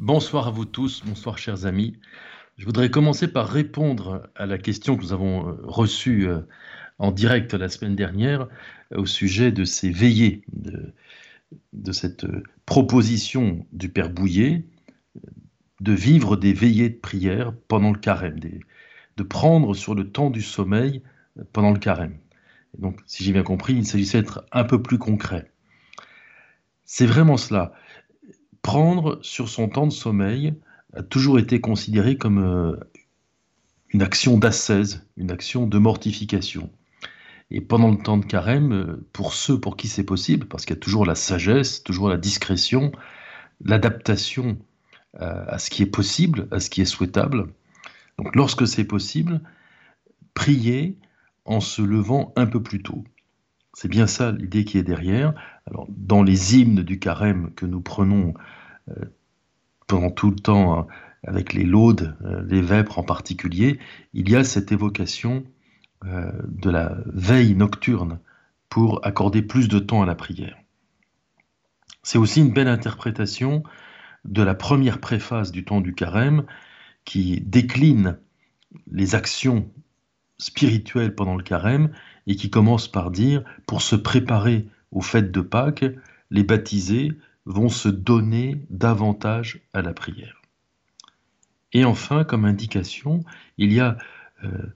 Bonsoir à vous tous, bonsoir chers amis. Je voudrais commencer par répondre à la question que nous avons euh, reçue euh, en direct la semaine dernière euh, au sujet de ces veillées, de, cette proposition du Père Bouillet de vivre des veillées de prière pendant le carême, de prendre sur le temps du sommeil pendant le carême. donc, si j'ai bien compris, il s'agissait d'être un peu plus concret. C'est vraiment cela. Prendre sur son temps de sommeil a toujours été considéré comme euh, une action d'ascèse, une action de mortification. Et pendant le temps de carême, euh, pour ceux pour qui c'est possible, parce qu'il y a toujours la sagesse, toujours la discrétion, l'adaptation euh, à ce qui est possible, à ce qui est souhaitable. Donc lorsque c'est possible, prier en se levant un peu plus tôt. C'est bien ça l'idée qui est derrière. Alors, dans les hymnes du carême que nous prenons pendant tout le temps hein, avec les laudes, euh, les vêpres en particulier, il y a cette évocation euh, de la veille nocturne pour accorder plus de temps à la prière. C'est aussi une belle interprétation de la première préface du temps du carême qui décline les actions spirituelles pendant le carême et qui commence par dire, pour se préparer aux fêtes de Pâques, les baptisés vont se donner davantage à la prière. Et enfin, comme indication, il y a euh,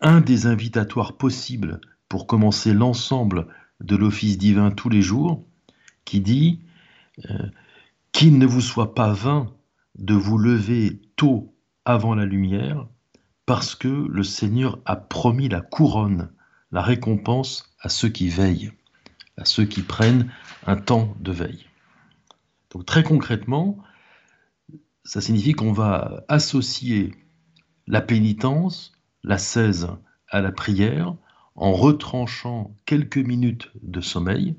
un des invitatoires possibles pour commencer l'ensemble de l'office divin tous les jours, qui dit euh, qu'il ne vous soit pas vain de vous lever tôt avant la lumière, parce que le Seigneur a promis la couronne, la récompense à ceux qui veillent à ceux qui prennent un temps de veille. Donc très concrètement, ça signifie qu'on va associer la pénitence, la 16 à la prière, en retranchant quelques minutes de sommeil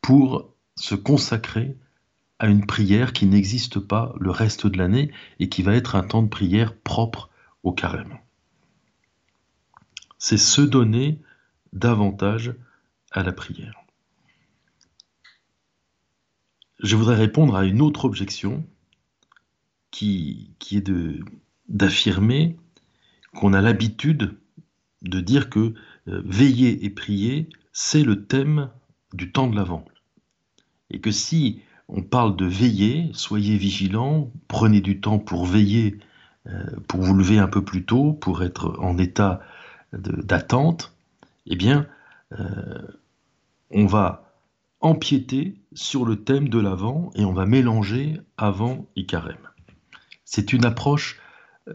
pour se consacrer à une prière qui n'existe pas le reste de l'année et qui va être un temps de prière propre au carême. C'est se donner davantage à la prière. Je voudrais répondre à une autre objection qui, qui est d'affirmer qu'on a l'habitude de dire que euh, veiller et prier, c'est le thème du temps de l'Avent. Et que si on parle de veiller, soyez vigilants, prenez du temps pour veiller, euh, pour vous lever un peu plus tôt, pour être en état d'attente, eh bien, on va empiéter sur le thème de l'avant et on va mélanger avant et carême. C'est une approche, euh,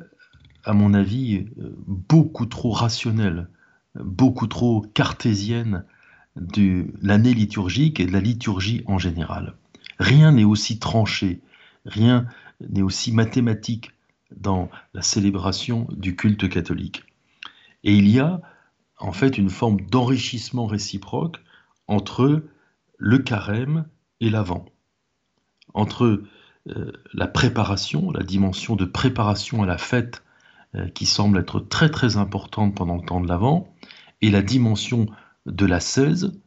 à mon avis, euh, beaucoup trop rationnelle, beaucoup trop cartésienne de l'année liturgique et de la liturgie en général. Rien n'est aussi tranché, rien n'est aussi mathématique dans la célébration du culte catholique. Et il y a en fait une forme d'enrichissement réciproque entre le carême et l'avant, entre euh, la préparation, la dimension de préparation à la fête euh, qui semble être très très importante pendant le temps de l'avant, et la dimension de la 16,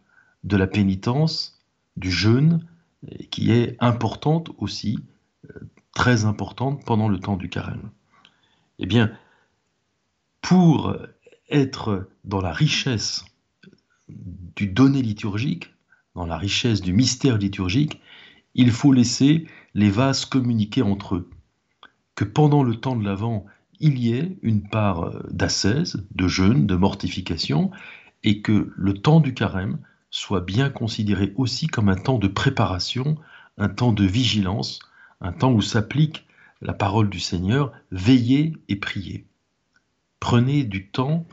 de la pénitence, du jeûne, euh, qui est importante aussi, très importante pendant le temps du carême. Eh bien, pour être dans la richesse du donné liturgique, dans la richesse du mystère liturgique, il faut laisser les vases communiquer entre eux. Que pendant le temps de l'Avent, il y ait une part euh, d'ascèse, de jeûne, de mortification, et que le temps du carême soit bien considéré aussi comme un temps de préparation, un temps de vigilance, un temps où s'applique la parole du Seigneur, veillez et priez. Prenez du temps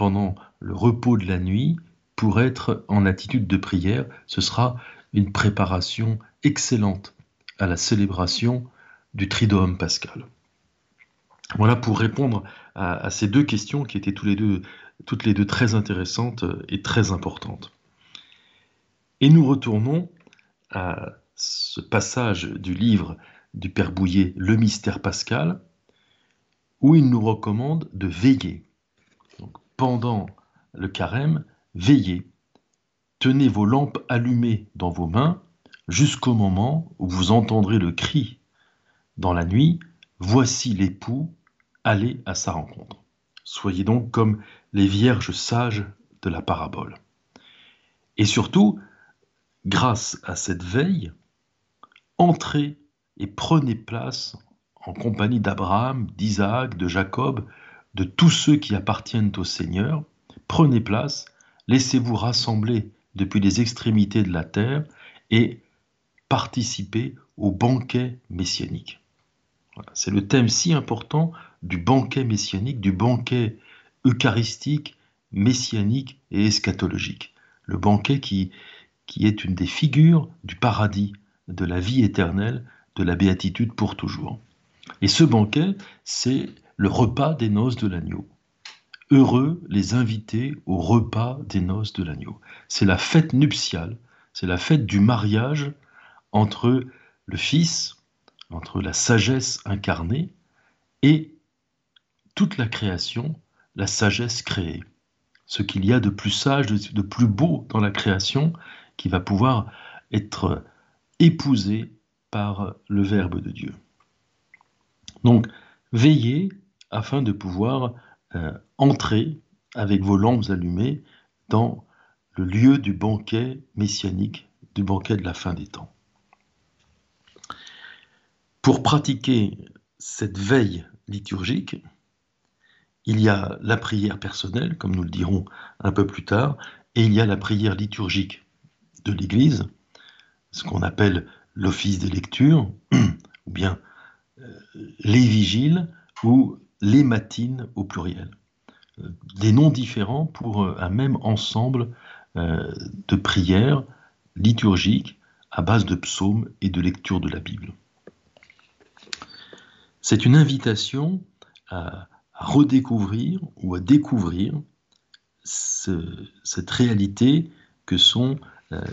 pendant le repos de la nuit pour être en attitude de prière. Ce sera une préparation excellente à la célébration du Triduum pascal. Voilà pour répondre à, ces deux questions qui étaient toutes les deux très intéressantes et très importantes. Et nous retournons à ce passage du livre du Père Bouillet, Le mystère pascal, où il nous recommande de veiller pendant le carême, veillez. Tenez vos lampes allumées dans vos mains, jusqu'au moment où vous entendrez le cri dans la nuit, Voici l'époux, allez à sa rencontre. Soyez donc comme les vierges sages de la parabole. Et surtout, grâce à cette veille, entrez et prenez place en compagnie d'Abraham, d'Isaac, de Jacob, de tous ceux qui appartiennent au Seigneur. Prenez place, laissez-vous rassembler depuis les extrémités de la terre et participez au banquet messianique. C'est le thème si important du banquet messianique, du banquet eucharistique, messianique et eschatologique. Le banquet qui, qui est une des figures du paradis, de la vie éternelle, de la béatitude pour toujours. Et ce banquet, c'est le repas des noces de l'agneau. Heureux les invités au repas des noces de l'agneau. C'est la fête nuptiale, c'est la fête du mariage entre le Fils, entre la sagesse incarnée et toute la création, la sagesse créée. Ce qu'il y a de plus sage, de plus beau dans la création qui va pouvoir être épousé par le Verbe de Dieu. Donc, veillez afin de pouvoir euh, entrer avec vos lampes allumées dans le lieu du banquet messianique, du banquet de la fin des temps. Pour pratiquer cette veille liturgique, il y a la prière personnelle, comme nous le dirons un peu plus tard, et il y a la prière liturgique de l'Église, ce qu'on appelle l'office des lectures, ou bien euh, les vigiles, ou les matines au pluriel. Euh, des noms différents pour euh, un même ensemble de prières liturgiques à base de psaumes et de lecture de la Bible. C'est une invitation à, redécouvrir ou à découvrir cette réalité que sont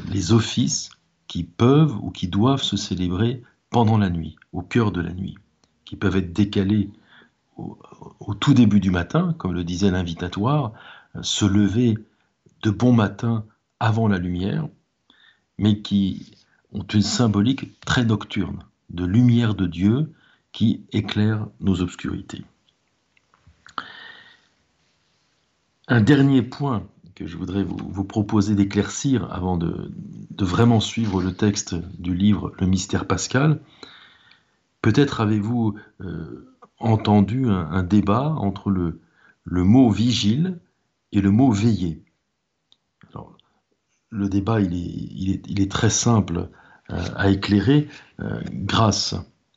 les offices qui peuvent ou qui doivent se célébrer pendant la nuit, au cœur de la nuit, qui peuvent être décalés au, tout début du matin, comme le disait l'invitatoire, se lever de bon matin avant la lumière, mais qui ont une symbolique très nocturne, de lumière de Dieu qui éclaire nos obscurités. Un dernier point que je voudrais vous, proposer d'éclaircir avant de, vraiment suivre le texte du livre Le mystère pascal. Peut-être avez-vous euh, entendu un, débat entre le, le, mot vigile et le mot veiller. le débat, il est, il est, très simple euh, à éclairer euh, grâce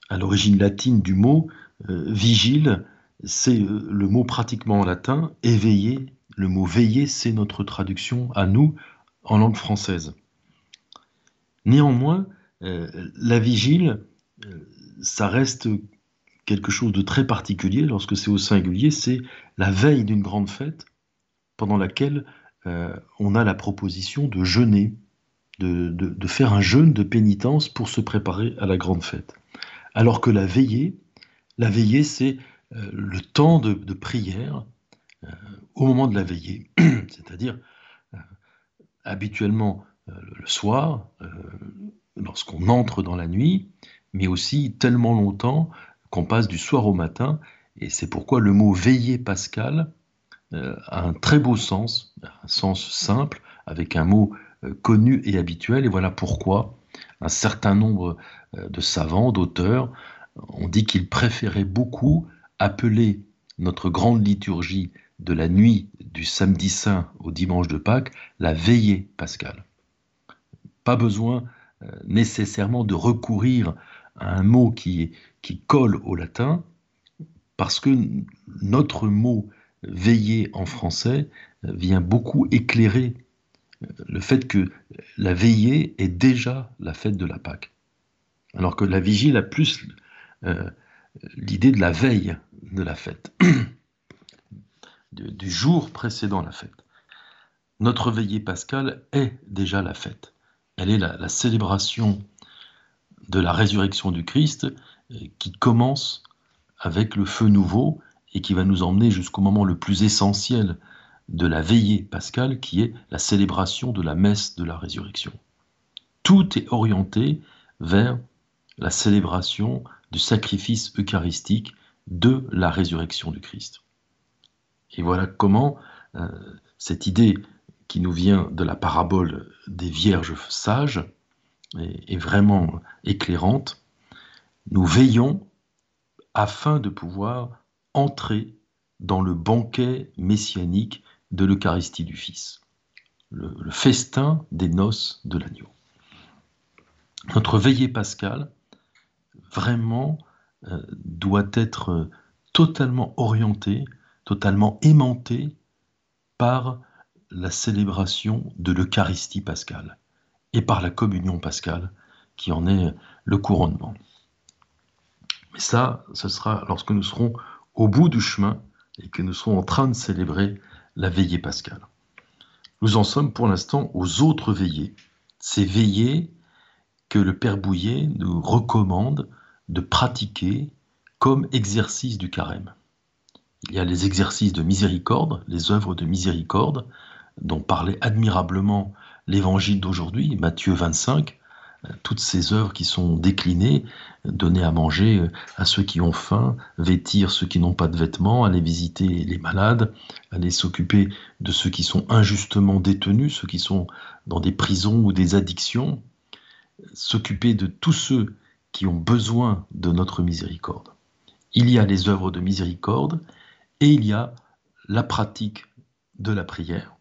à l'origine latine du mot. vigile, c'est le mot pratiquement en latin, éveillé le mot veiller, c'est notre traduction à nous en langue française. Néanmoins, euh, la vigile, euh, ça reste quelque chose de très particulier lorsque c'est au singulier, c'est la veille d'une grande fête pendant laquelle euh, on a la proposition de jeûner, de, faire un jeûne de pénitence pour se préparer à la grande fête. Alors que la veillée, la veillée, c'est le temps de prière, euh, au moment de la veillée, c'est-à-dire euh, habituellement euh, le soir, lorsqu'on entre dans la nuit, mais aussi tellement longtemps qu'on passe du soir au matin, et c'est pourquoi le mot veiller pascal a un très beau sens, un sens simple, avec un mot connu et habituel, et voilà pourquoi un certain nombre de savants, d'auteurs, ont dit qu'ils préféraient beaucoup appeler notre grande liturgie de la nuit du samedi saint au dimanche de Pâques, la veillée pascale. Pas besoin euh, nécessairement de recourir un mot qui, colle au latin, parce que notre mot veiller en français euh, vient beaucoup éclairer euh, le fait que la veillée est déjà la fête de la Pâque. Alors que la vigile a plus l'idée de la veille de la fête. du jour précédant la fête. Notre veillée pascale est déjà la fête. Elle est la, célébration de la résurrection du Christ euh, qui commence avec le feu nouveau et qui va nous emmener jusqu'au moment le plus essentiel de la veillée pascale qui est la célébration de la messe de la résurrection. Tout est orienté vers la célébration du sacrifice eucharistique de la résurrection du Christ. Et voilà comment euh, cette idée qui nous vient de la parabole des vierges sages est, vraiment éclairante. Nous veillons afin de pouvoir entrer dans le banquet messianique de l'Eucharistie du Fils, le, festin des noces de l'agneau. Notre veillée pascale, vraiment, euh, doit être totalement orientée, totalement aimantée par la célébration de l'Eucharistie pascale et par la communion pascale qui en est le couronnement. Mais ça, ce sera lorsque nous serons au bout du chemin et que nous serons en train de célébrer la veillée pascale. Nous en sommes pour l'instant aux autres veillées, ces veillées que le Père Bouillet nous recommande de pratiquer comme exercice du carême. Il y a les exercices de miséricorde, les œuvres de miséricorde, dont parlait admirablement l'évangile d'aujourd'hui, Matthieu 25, toutes ces œuvres qui sont déclinées, donner à manger à ceux qui ont faim, vêtir ceux qui n'ont pas de vêtements, aller visiter les malades, aller s'occuper de ceux qui sont injustement détenus, ceux qui sont dans des prisons ou des addictions, s'occuper de tous ceux qui ont besoin de notre miséricorde. Il y a les œuvres de miséricorde et il y a la pratique de la prière,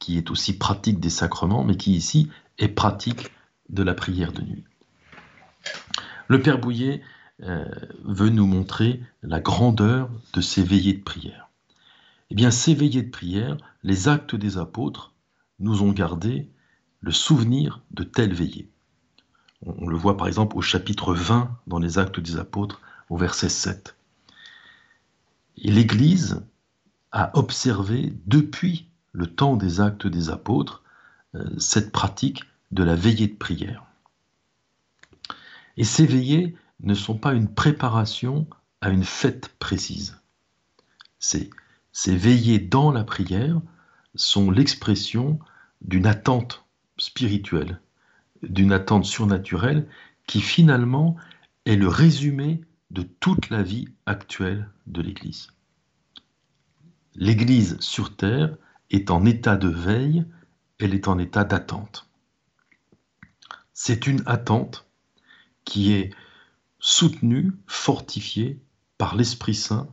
qui est aussi pratique des sacrements, mais qui ici est pratique de la prière de nuit. Le Père Bouillet euh, veut nous montrer la grandeur de ces veillées de prière. Eh bien, ces veillées de prière, les actes des apôtres nous ont gardé le souvenir de telles veillées. On, le voit par exemple au chapitre 20 dans les actes des apôtres, au verset 7. Et l'Église a observé depuis le temps des actes des apôtres euh, cette pratique de la veillée de prière. Et ces veillées ne sont pas une préparation à une fête précise. Ces, ces veillées dans la prière sont l'expression d'une attente spirituelle, d'une attente surnaturelle qui finalement est le résumé de toute la vie actuelle de l'Église. L'Église sur terre est en état de veille, elle est en état d'attente. C'est une attente qui est soutenue, fortifiée par l'Esprit Saint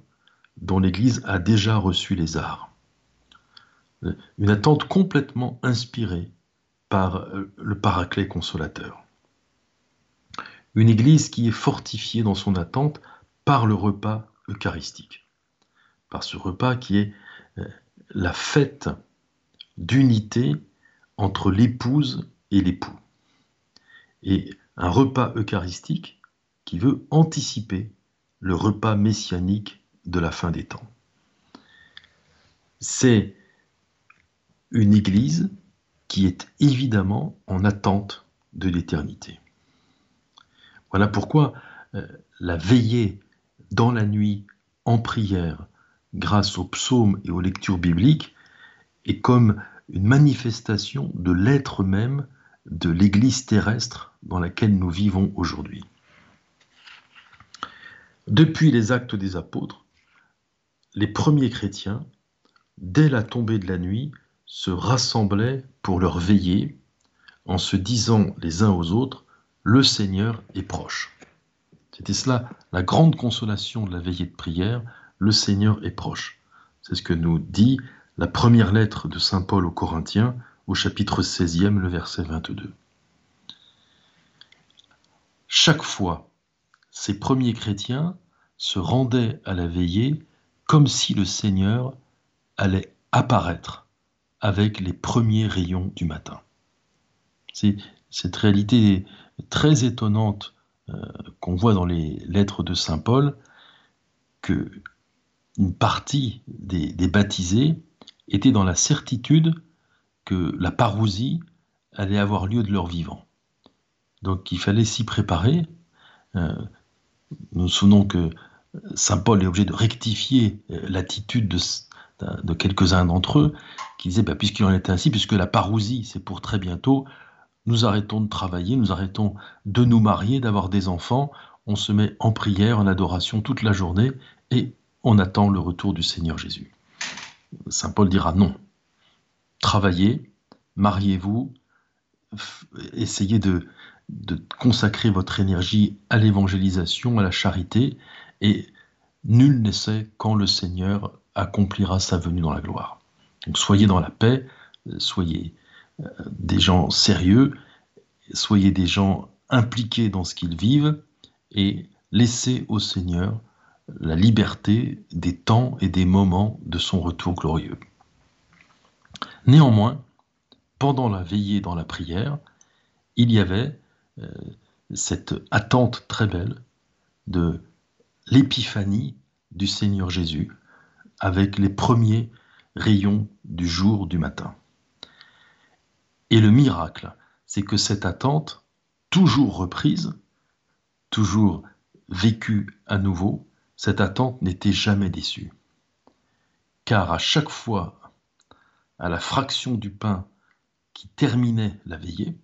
dont l'Église a déjà reçu les arts. Une attente complètement inspirée par euh, le Paraclet consolateur. Une Église qui est fortifiée dans son attente par le repas eucharistique, par ce repas qui est euh, la fête d'unité entre l'épouse et l'époux et un repas eucharistique qui veut anticiper le repas messianique de la fin des temps. C'est une Église qui est évidemment en attente de l'éternité. Voilà pourquoi euh, la veillée dans la nuit en prière grâce aux psaumes et aux lectures bibliques est comme une manifestation de l'être même de l'Église terrestre dans laquelle nous vivons aujourd'hui. Depuis les actes des apôtres, les premiers chrétiens, dès la tombée de la nuit, se rassemblaient pour leur veiller en se disant les uns aux autres, le Seigneur est proche. C'était cela la grande consolation de la veillée de prière, le Seigneur est proche. C'est ce que nous dit la première lettre de Saint Paul aux Corinthiens au chapitre 16e, le verset 22. Chaque fois, ces premiers chrétiens se rendaient à la veillée comme si le Seigneur allait apparaître avec les premiers rayons du matin. C'est cette réalité très étonnante euh, qu'on voit dans les lettres de Saint Paul, que une partie des, baptisés était dans la certitude que la parousie allait avoir lieu de leur vivant. Donc il fallait s'y préparer. Euh, nous nous souvenons que Saint Paul est obligé de rectifier euh, l'attitude de, quelques-uns d'entre eux qui disaient, bah, puisqu'il en était ainsi, puisque la parousie, c'est pour très bientôt, nous arrêtons de travailler, nous arrêtons de nous marier, d'avoir des enfants, on se met en prière, en adoration toute la journée et on attend le retour du Seigneur Jésus. Saint Paul dira non. Travaillez, mariez-vous, essayez de, de consacrer votre énergie à l'évangélisation, à la charité, et nul ne sait quand le Seigneur accomplira sa venue dans la gloire. Donc soyez dans la paix, soyez euh, des gens sérieux, soyez des gens impliqués dans ce qu'ils vivent, et laissez au Seigneur la liberté des temps et des moments de son retour glorieux. Néanmoins, pendant la veillée dans la prière, il y avait euh, cette attente très belle de l'épiphanie du Seigneur Jésus avec les premiers rayons du jour du matin. Et le miracle, c'est que cette attente, toujours reprise, toujours vécue à nouveau, cette attente n'était jamais déçue. Car à chaque fois, à la fraction du pain qui terminait la veillée,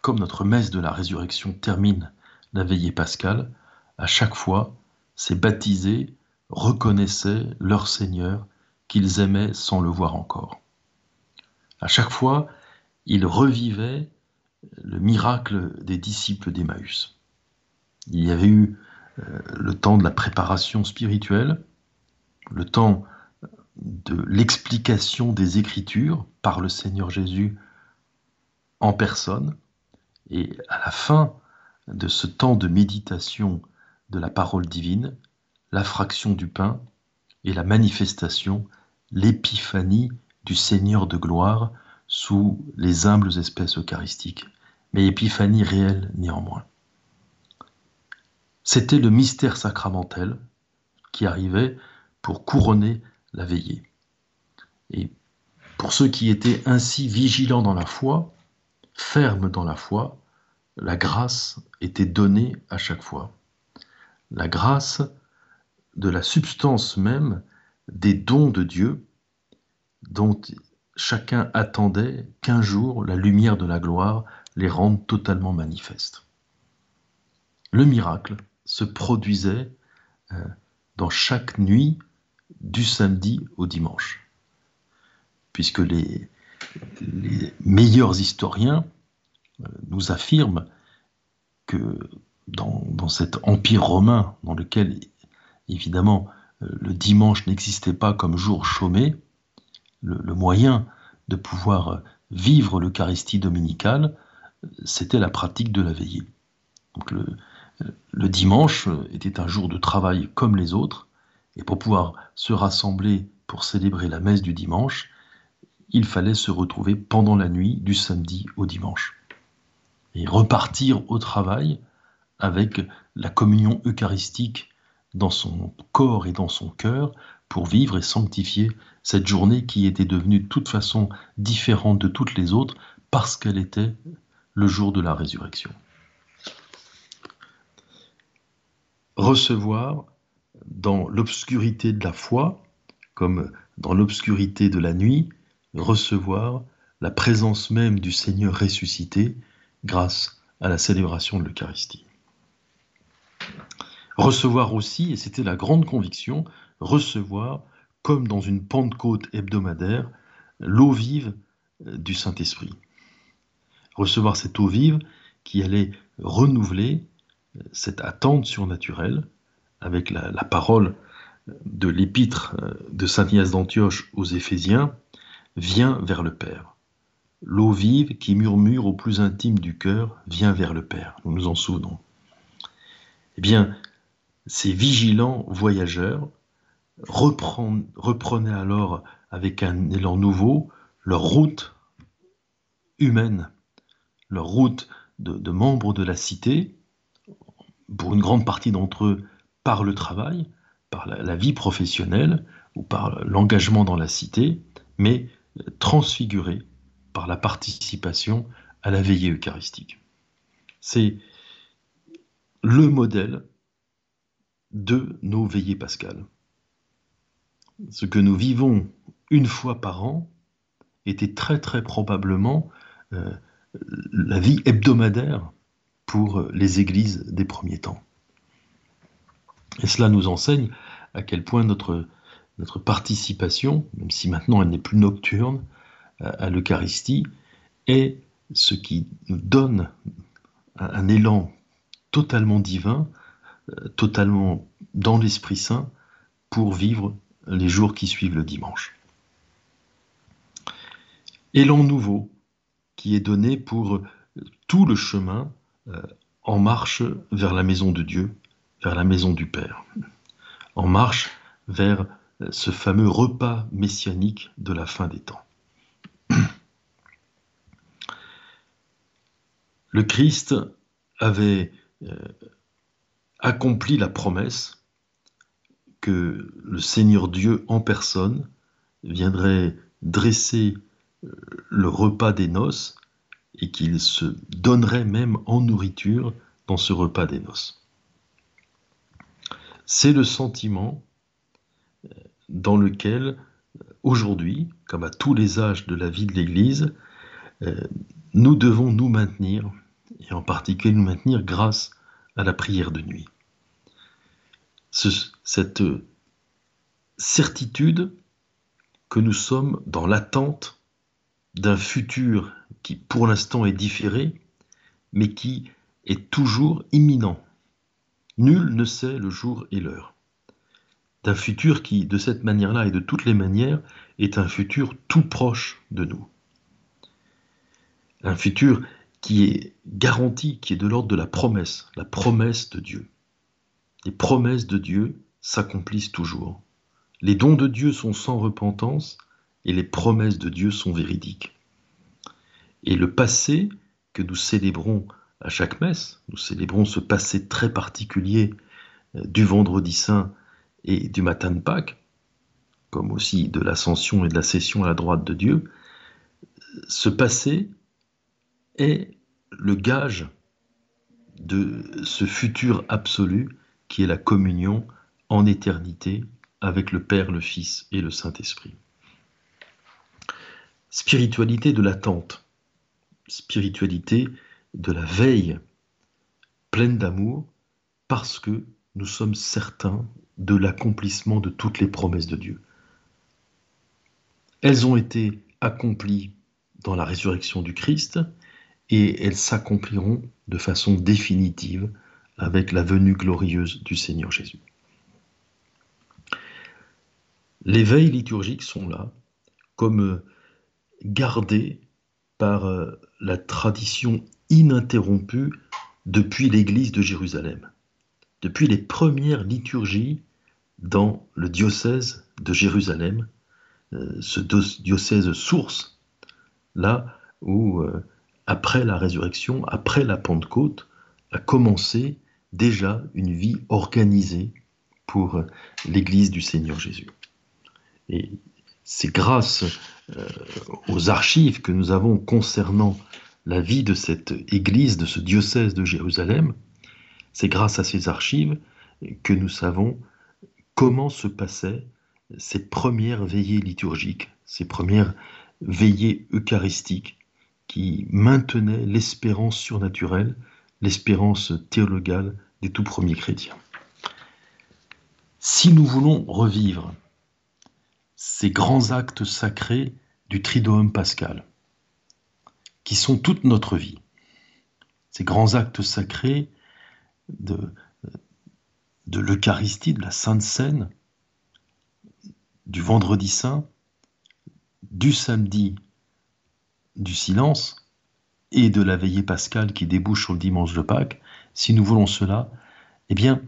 comme notre messe de la résurrection termine la veillée pascale, à chaque fois, ces baptisés reconnaissaient leur Seigneur qu'ils aimaient sans le voir encore. À chaque fois, ils revivaient le miracle des disciples d'Emmaüs. Il y avait eu le temps de la préparation spirituelle, le temps de l'explication des Écritures par le Seigneur Jésus en personne, et à la fin de ce temps de méditation de la parole divine, la fraction du pain et la manifestation, l'épiphanie du Seigneur de gloire sous les humbles espèces eucharistiques, mais épiphanie réelle néanmoins. C'était le mystère sacramentel qui arrivait pour couronner la veillée. Et pour ceux qui étaient ainsi vigilants dans la foi, fermes dans la foi, la grâce était donnée à chaque fois. La grâce de la substance même des dons de Dieu dont chacun attendait qu'un jour la lumière de la gloire les rende totalement manifestes. Le miracle se produisait euh, dans chaque nuit du samedi au dimanche, puisque les, meilleurs historiens euh, nous affirment que dans, cet empire romain dans lequel évidemment euh, le dimanche n'existait pas comme jour chômé, le, moyen de pouvoir vivre l'Eucharistie dominicale, c'était la pratique de la veillée. Donc le dimanche était un jour de travail comme les autres, et pour pouvoir se rassembler pour célébrer la messe du dimanche, il fallait se retrouver pendant la nuit du samedi au dimanche. Et repartir au travail avec la communion eucharistique dans son corps et dans son cœur pour vivre et sanctifier cette journée qui était devenue de toute façon différente de toutes les autres parce qu'elle était le jour de la résurrection. Recevoir dans l'obscurité de la foi, comme dans l'obscurité de la nuit, recevoir la présence même du Seigneur ressuscité grâce à la célébration de l'Eucharistie. Recevoir aussi, et c'était la grande conviction, recevoir, comme dans une Pentecôte hebdomadaire, l'eau vive du Saint-Esprit. Recevoir cette eau vive qui allait renouveler cette attente surnaturelle, avec la, parole de l'épître euh, de Saint Ignace d'Antioche aux Éphésiens, vient vers le Père. L'eau vive qui murmure au plus intime du cœur vient vers le Père. Nous nous en souvenons. Eh bien, ces vigilants voyageurs reprenaient alors avec un élan nouveau leur route humaine, leur route de membres de la cité, pour une grande partie d'entre eux par le travail, par la, vie professionnelle ou par l'engagement dans la cité, mais transfiguré par la participation à la veillée eucharistique. C'est le modèle de nos veillées pascales. Ce que nous vivons une fois par an était très très probablement euh, la vie hebdomadaire pour les églises des premiers temps. Et cela nous enseigne à quel point notre, notre participation, même si maintenant elle n'est plus nocturne, à, l'Eucharistie, est ce qui nous donne un, élan totalement divin, euh, totalement dans l'Esprit Saint, pour vivre les jours qui suivent le dimanche. Élan nouveau qui est donné pour tout le chemin en marche vers la maison de Dieu, vers la maison du Père, en marche vers ce fameux repas messianique de la fin des temps. Le Christ avait euh, accompli la promesse que le Seigneur Dieu en personne viendrait dresser euh, le repas des noces et qu'il se donnerait même en nourriture dans ce repas des noces. C'est le sentiment euh, dans lequel, aujourd'hui, comme à tous les âges de la vie de l'Église, euh, nous devons nous maintenir, et en particulier nous maintenir grâce à la prière de nuit. cette certitude que nous sommes dans l'attente d'un futur qui pour l'instant est différé, mais qui est toujours imminent. Nul ne sait le jour et l'heure. D'un futur qui, de cette manière-là et de toutes les manières, est un futur tout proche de nous. Un futur qui est garanti, qui est de l'ordre de la promesse, la promesse de Dieu. Les promesses de Dieu s'accomplissent toujours. Les dons de Dieu sont sans repentance et les promesses de Dieu sont véridiques. Et le passé que nous célébrons à chaque messe, nous célébrons ce passé très particulier euh, du vendredi saint et du matin de Pâques, comme aussi de l'ascension et de la session à la droite de Dieu, ce passé est le gage de ce futur absolu qui est la communion en éternité avec le Père, le Fils et le Saint-Esprit. Spiritualité de l'attente spiritualité de la veille pleine d'amour parce que nous sommes certains de l'accomplissement de toutes les promesses de Dieu. Elles ont été accomplies dans la résurrection du Christ et elles s'accompliront de façon définitive avec la venue glorieuse du Seigneur Jésus. Les veilles liturgiques sont là comme gardées par euh, la tradition ininterrompue depuis l'Église de Jérusalem, depuis les premières liturgies dans le diocèse de Jérusalem, euh, ce diocèse source, là où, euh, après la résurrection, après la Pentecôte, a commencé déjà une vie organisée pour l'Église du Seigneur Jésus. Et c'est grâce euh, aux archives que nous avons concernant la vie de cette église, de ce diocèse de Jérusalem, c'est grâce à ces archives que nous savons comment se passaient ces premières veillées liturgiques, ces premières veillées eucharistiques qui maintenaient l'espérance surnaturelle, l'espérance théologale des tout premiers chrétiens. Si nous voulons revivre ces grands actes sacrés du Triduum pascal, qui sont toute notre vie. Ces grands actes sacrés de, l'Eucharistie, de la Sainte Seine, du Vendredi Saint, du samedi du silence et de la veillée pascale qui débouche sur le dimanche de Pâques, si nous voulons cela, eh bien,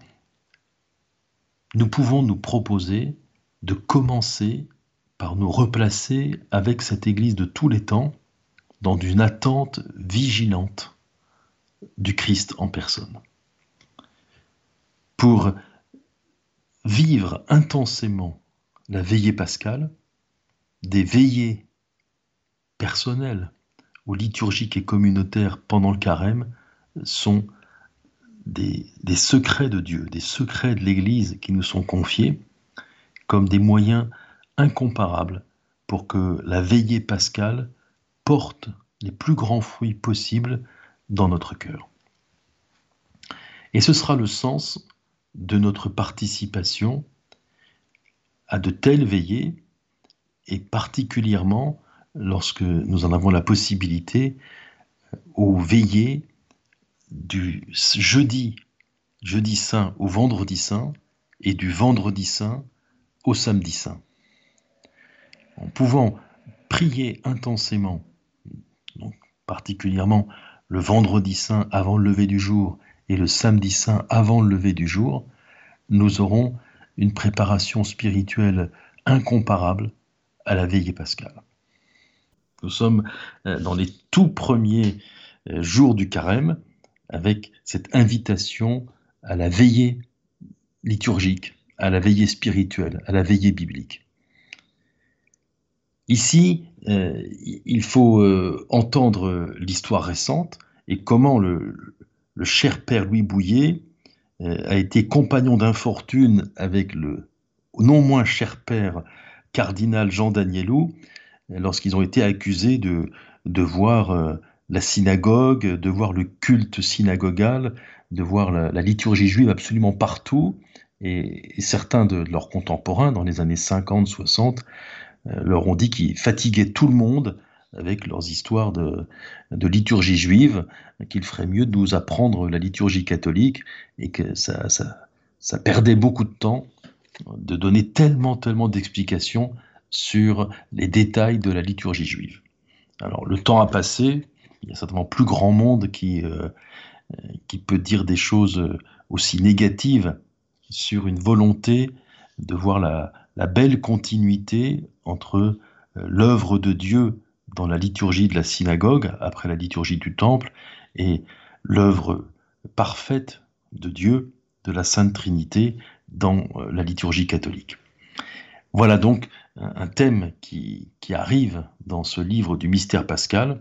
nous pouvons nous proposer de commencer par nous replacer avec cette Église de tous les temps dans une attente vigilante du Christ en personne. Pour vivre intensément la veillée pascale, des veillées personnelles ou liturgiques et communautaires pendant le carême sont des, des secrets de Dieu, des secrets de l'Église qui nous sont confiés comme des moyens incomparables pour que la veillée pascale porte les plus grands fruits possibles dans notre cœur. Et ce sera le sens de notre participation à de telles veillées, et particulièrement lorsque nous en avons la possibilité, aux veillées du jeudi, jeudi saint au vendredi saint, et du vendredi saint au samedi saint. En pouvant prier intensément, particulièrement le vendredi saint avant le lever du jour et le samedi saint avant le lever du jour, nous aurons une préparation spirituelle incomparable à la veillée pascale. Nous sommes euh, dans les tout premiers euh, jours du carême avec cette invitation à la veillée liturgique, à la veillée spirituelle, à la veillée biblique. Ici, euh, il faut entendre l'histoire récente et comment le, cher père Louis Bouillet euh, a été compagnon d'infortune avec le non moins cher père cardinal Jean Danielou euh, lorsqu'ils ont été accusés de, voir euh, la synagogue, de voir le culte synagogal, de voir la, liturgie juive absolument partout. Et, certains de, leurs contemporains, dans les années 50-60, leur ont dit qu'ils fatiguaient tout le monde avec leurs histoires de, liturgie juive, qu'il ferait mieux de nous apprendre la liturgie catholique et que ça, perdait beaucoup de temps de donner tellement, tellement d'explications sur les détails de la liturgie juive. Alors le temps a passé, il y a certainement plus grand monde qui, euh, qui peut dire des choses aussi négatives sur une volonté de voir la, belle continuité entre euh, l'œuvre de Dieu dans la liturgie de la synagogue, après la liturgie du temple, et l'œuvre parfaite de Dieu, de la Sainte Trinité, dans euh, la liturgie catholique. Voilà donc un thème qui, arrive dans ce livre du mystère pascal,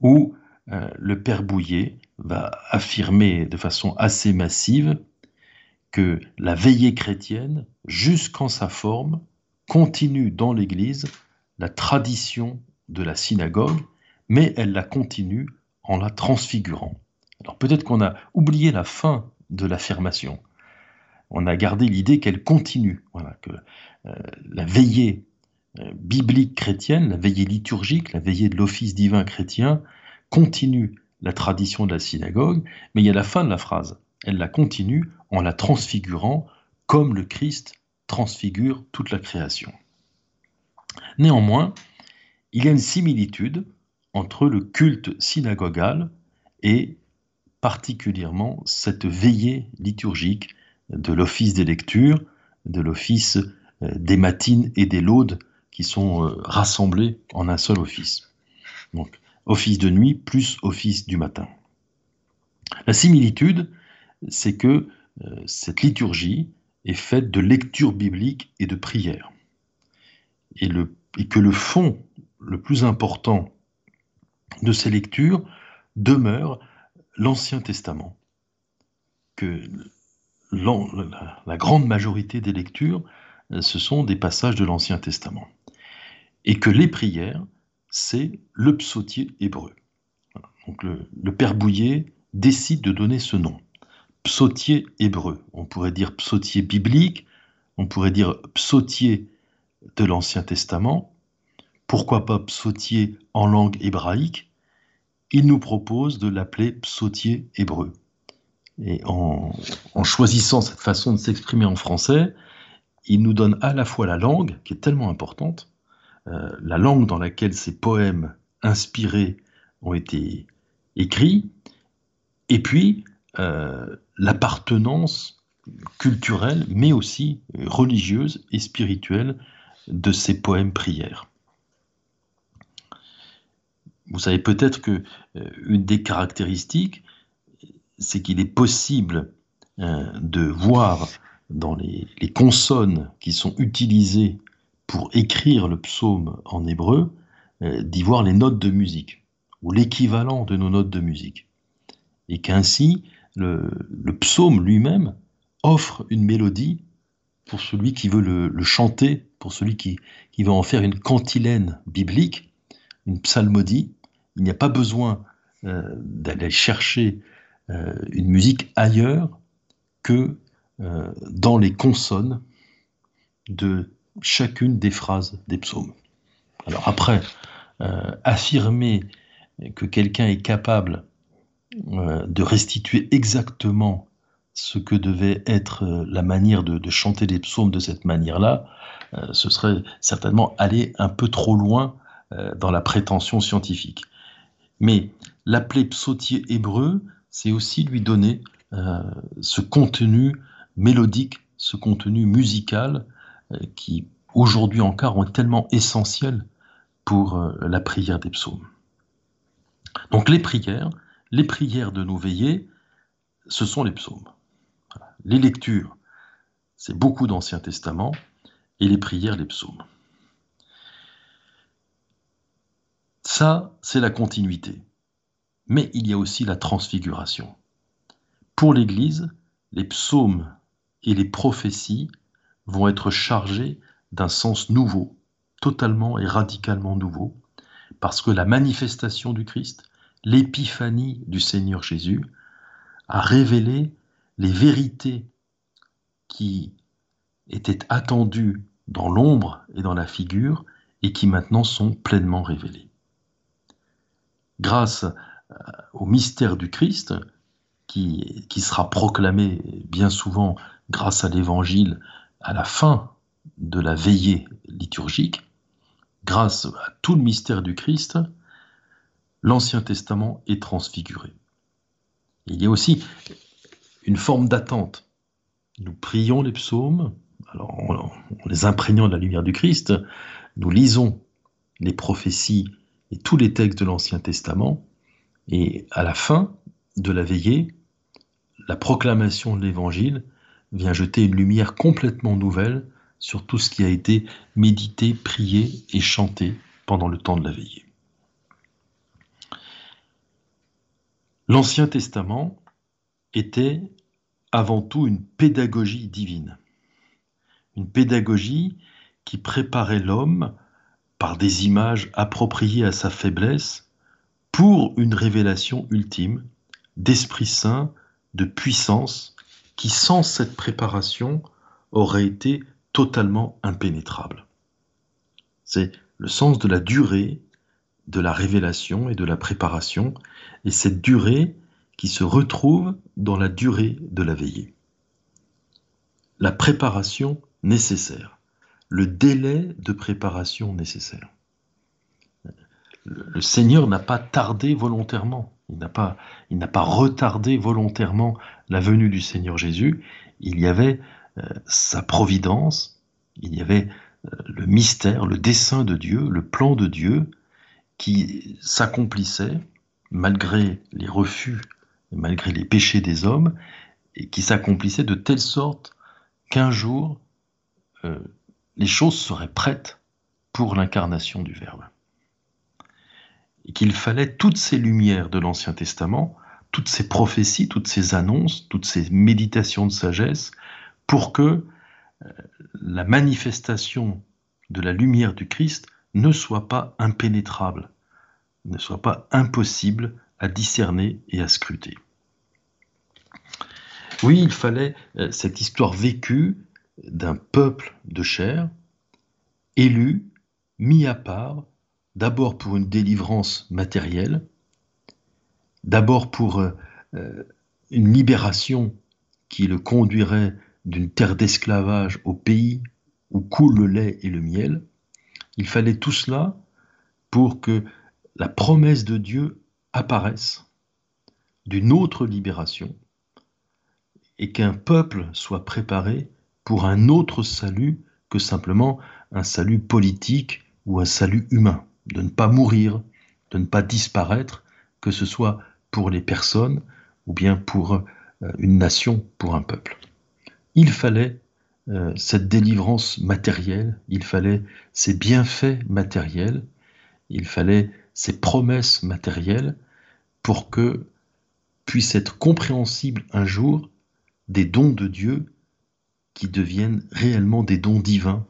où euh, le Père Bouillet va affirmer de façon assez massive que la veillée chrétienne, jusqu'en sa forme, continue dans l'Église la tradition de la synagogue, mais elle la continue en la transfigurant. Alors peut-être qu'on a oublié la fin de l'affirmation. On a gardé l'idée qu'elle continue, voilà, que euh, la veillée euh, biblique chrétienne, la veillée liturgique, la veillée de l'office divin chrétien continue la tradition de la synagogue, mais il y a la fin de la phrase. Elle la continue en la transfigurant comme le Christ transfigure toute la création. Néanmoins, il y a une similitude entre le culte synagogal et particulièrement cette veillée liturgique de l'office des lectures, de l'office euh, des matines et des laudes qui sont euh, rassemblés en un seul office. Donc, office de nuit plus office du matin. La similitude, c'est que cette liturgie est faite de lecture biblique et de prière et, que le fond le plus important de ces lectures demeure l'Ancien Testament. Que la, grande majorité des lectures, euh, ce sont des passages de l'Ancien Testament. Et que les prières, c'est le psautier hébreu. Donc le, le Père Bouillet décide de donner ce nom. Psautier hébreu. On pourrait dire psautier biblique, on pourrait dire psautier de l'Ancien Testament, pourquoi pas psautier en langue hébraïque, il nous propose de l'appeler psautier hébreu. Et en, choisissant cette façon de s'exprimer en français, il nous donne à la fois la langue, qui est tellement importante, euh, la langue dans laquelle ces poèmes inspirés ont été écrits, et puis euh, l'appartenance culturelle, mais aussi religieuse et spirituelle de ces poèmes prières. Vous savez peut-être que euh, une des caractéristiques, c'est qu'il est possible euh, de voir dans les, consonnes qui sont utilisées pour écrire le psaume en hébreu, d'y voir les notes de musique, ou l'équivalent de nos notes de musique. Et qu'ainsi, le, psaume lui-même offre une mélodie pour celui qui veut le chanter pour celui qui, qui va en faire une cantilène biblique, une psalmodie. Il n'y a pas besoin euh, d'aller chercher euh, une musique ailleurs que euh, dans les consonnes de chacune des phrases des psaumes. Alors après, affirmer que quelqu'un est capable de restituer exactement ce que devait être la manière de, chanter les psaumes de cette manière-là, ce serait certainement aller un peu trop loin dans la prétention scientifique. Mais l'appeler psautier hébreu, c'est aussi lui donner euh, ce contenu mélodique, ce contenu musical euh, qui aujourd'hui encore est tellement essentiel pour euh, la prière des psaumes. Donc les prières, les prières de nos veillées, ce sont les psaumes. Les lectures, c'est beaucoup d'Ancien Testament, et les prières, les psaumes. Ça, c'est la continuité mais il y a aussi la transfiguration. Pour l'Église, les psaumes et les prophéties vont être chargés d'un sens nouveau, totalement et radicalement nouveau, parce que la manifestation du Christ, l'épiphanie du Seigneur Jésus, a révélé les vérités qui étaient attendues dans l'ombre et dans la figure et qui maintenant sont pleinement révélées. Grâce au mystère du Christ, qui, qui sera proclamé bien souvent grâce à l'Évangile à la fin de la veillée liturgique, grâce à tout le mystère du Christ, l'Ancien Testament est transfiguré. Il y a aussi une forme d'attente. Nous prions les psaumes, alors en, les imprégnant de la lumière du Christ, nous lisons les prophéties et tous les textes de l'Ancien Testament, et à la fin de la veillée, la proclamation de l'Évangile vient jeter une lumière complètement nouvelle sur tout ce qui a été médité, prié et chanté pendant le temps de la veillée. L'Ancien Testament était avant tout une pédagogie divine, une pédagogie qui préparait l'homme par des images appropriées à sa faiblesse pour une révélation ultime d'Esprit Saint, de puissance, qui sans cette préparation aurait été totalement impénétrable. C'est le sens de la durée de la révélation et de la préparation, et cette durée qui se retrouve dans la durée de la veillée. La préparation nécessaire, le délai de préparation nécessaire le Seigneur n'a pas tardé volontairement. Il n'a pas, il n'a pas retardé volontairement la venue du Seigneur Jésus. Il y avait euh, sa providence, il y avait euh, le mystère, le dessein de Dieu, le plan de Dieu qui s'accomplissait malgré les refus, malgré les péchés des hommes, et qui s'accomplissait de telle sorte qu'un jour, euh, les choses seraient prêtes pour l'incarnation du Verbe. Et qu'il fallait toutes ces lumières de l'Ancien Testament, toutes ces prophéties, toutes ces annonces, toutes ces méditations de sagesse, pour que euh, la manifestation de la lumière du Christ ne soit pas impénétrable, ne soit pas impossible à discerner et à scruter. Oui, il fallait euh, cette histoire vécue d'un peuple de chair, élu, mis à part, d'abord pour une délivrance matérielle, d'abord pour euh, euh, une libération qui le conduirait d'une terre d'esclavage au pays où coule le lait et le miel. Il fallait tout cela pour que la promesse de Dieu apparaisse d'une autre libération et qu'un peuple soit préparé pour un autre salut que simplement un salut politique ou un salut humain de ne pas mourir, de ne pas disparaître, que ce soit pour les personnes ou bien pour euh, une nation, pour un peuple. Il fallait euh, cette délivrance matérielle, il fallait ces bienfaits matériels, il fallait ces promesses matérielles pour que puissent être compréhensibles un jour des dons de Dieu qui deviennent réellement des dons divins,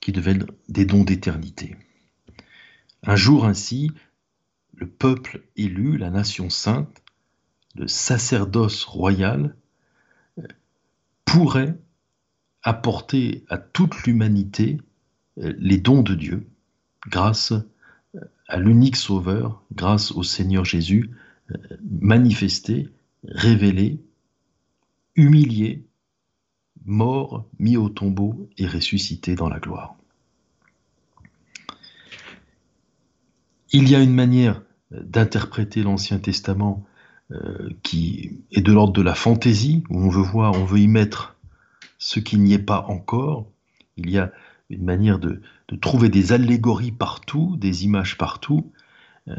qui deviennent des dons d'éternité. Un jour ainsi, le peuple élu, la nation sainte, le sacerdoce royal, pourrait apporter à toute l'humanité euh, les dons de Dieu grâce à l'unique Sauveur, grâce au Seigneur Jésus, euh, manifesté, révélé, humilié, mort, mis au tombeau et ressuscité dans la gloire. Il y a une manière d'interpréter l'Ancien Testament euh, qui est de l'ordre de la fantaisie, où on veut voir, on veut y mettre ce qu'il n'y est pas encore. Il y a une manière de, trouver des allégories partout, des images partout, euh,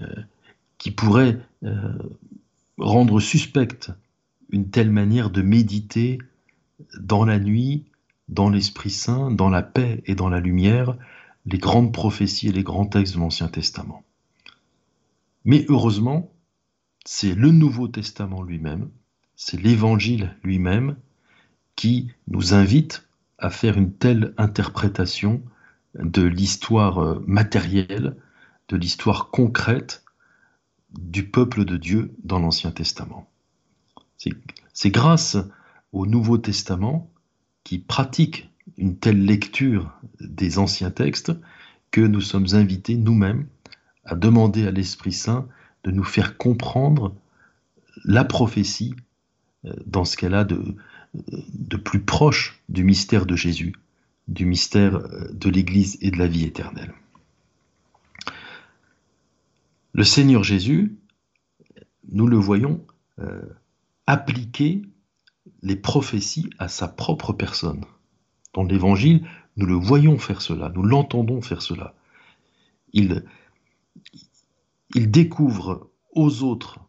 qui pourraient euh, rendre suspecte une telle manière de méditer dans la nuit, dans l'Esprit Saint, dans la paix et dans la lumière, les grandes prophéties et les grands textes de l'Ancien Testament. Mais heureusement, c'est le Nouveau Testament lui-même, c'est l'Évangile lui-même qui nous invite à faire une telle interprétation de l'histoire euh, matérielle, de l'histoire concrète du peuple de Dieu dans l'Ancien Testament. C'est grâce au Nouveau Testament qui pratique une telle lecture des anciens textes que nous sommes invités nous-mêmes à demander à l'Esprit Saint de nous faire comprendre la prophétie euh, dans ce qu'elle a de, de plus proche du mystère de Jésus, du mystère euh, de l'Église et de la vie éternelle. Le Seigneur Jésus, nous le voyons euh, appliquer les prophéties à sa propre personne. Dans l'Évangile, nous le voyons faire cela, nous l'entendons faire cela. Il, il découvre aux autres,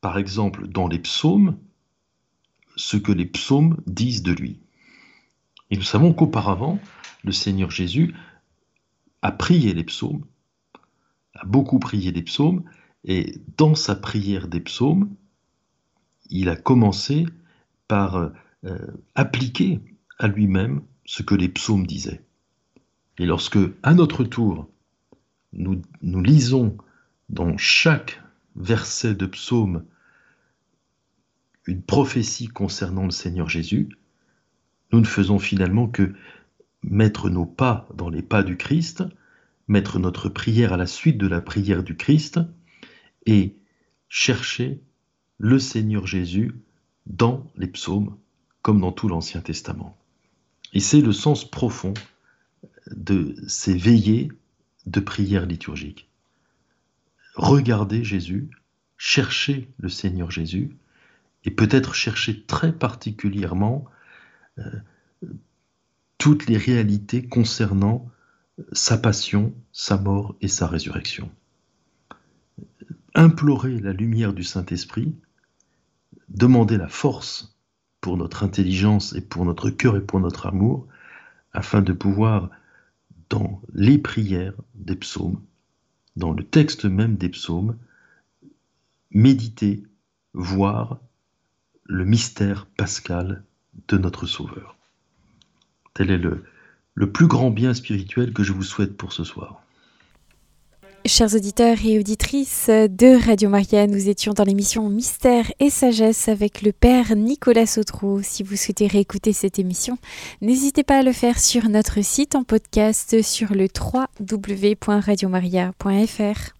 par exemple dans les psaumes, ce que les psaumes disent de lui. Et nous savons qu'auparavant, le Seigneur Jésus a prié les psaumes, a beaucoup prié les psaumes, et dans sa prière des psaumes, il a commencé par euh, appliquer à lui-même ce que les psaumes disaient. Et lorsque, à notre tour, nous, nous lisons dans chaque verset de psaume une prophétie concernant le Seigneur Jésus, nous ne faisons finalement que mettre nos pas dans les pas du Christ, mettre notre prière à la suite de la prière du Christ et chercher le Seigneur Jésus dans les psaumes comme dans tout l'Ancien Testament. Et c'est le sens profond de ces veillées de prière liturgique. Regardez Jésus, cherchez le Seigneur Jésus, et peut-être chercher très particulièrement euh, toutes les réalités concernant sa passion, sa mort et sa résurrection. Implorer la lumière du Saint-Esprit, demander la force pour notre intelligence et pour notre cœur et pour notre amour, afin de pouvoir, dans les prières des psaumes, dans le texte même des psaumes, méditer, voir le mystère pascal de notre Sauveur. Tel est le, le plus grand bien spirituel que je vous souhaite pour ce soir. Chers auditeurs et auditrices de Radio Maria, nous étions dans l'émission Mystère et Sagesse avec le Père Nicolas Sautreau. Si vous souhaitez réécouter cette émission, n'hésitez pas à le faire sur notre site en podcast sur le www.radiomaria.fr.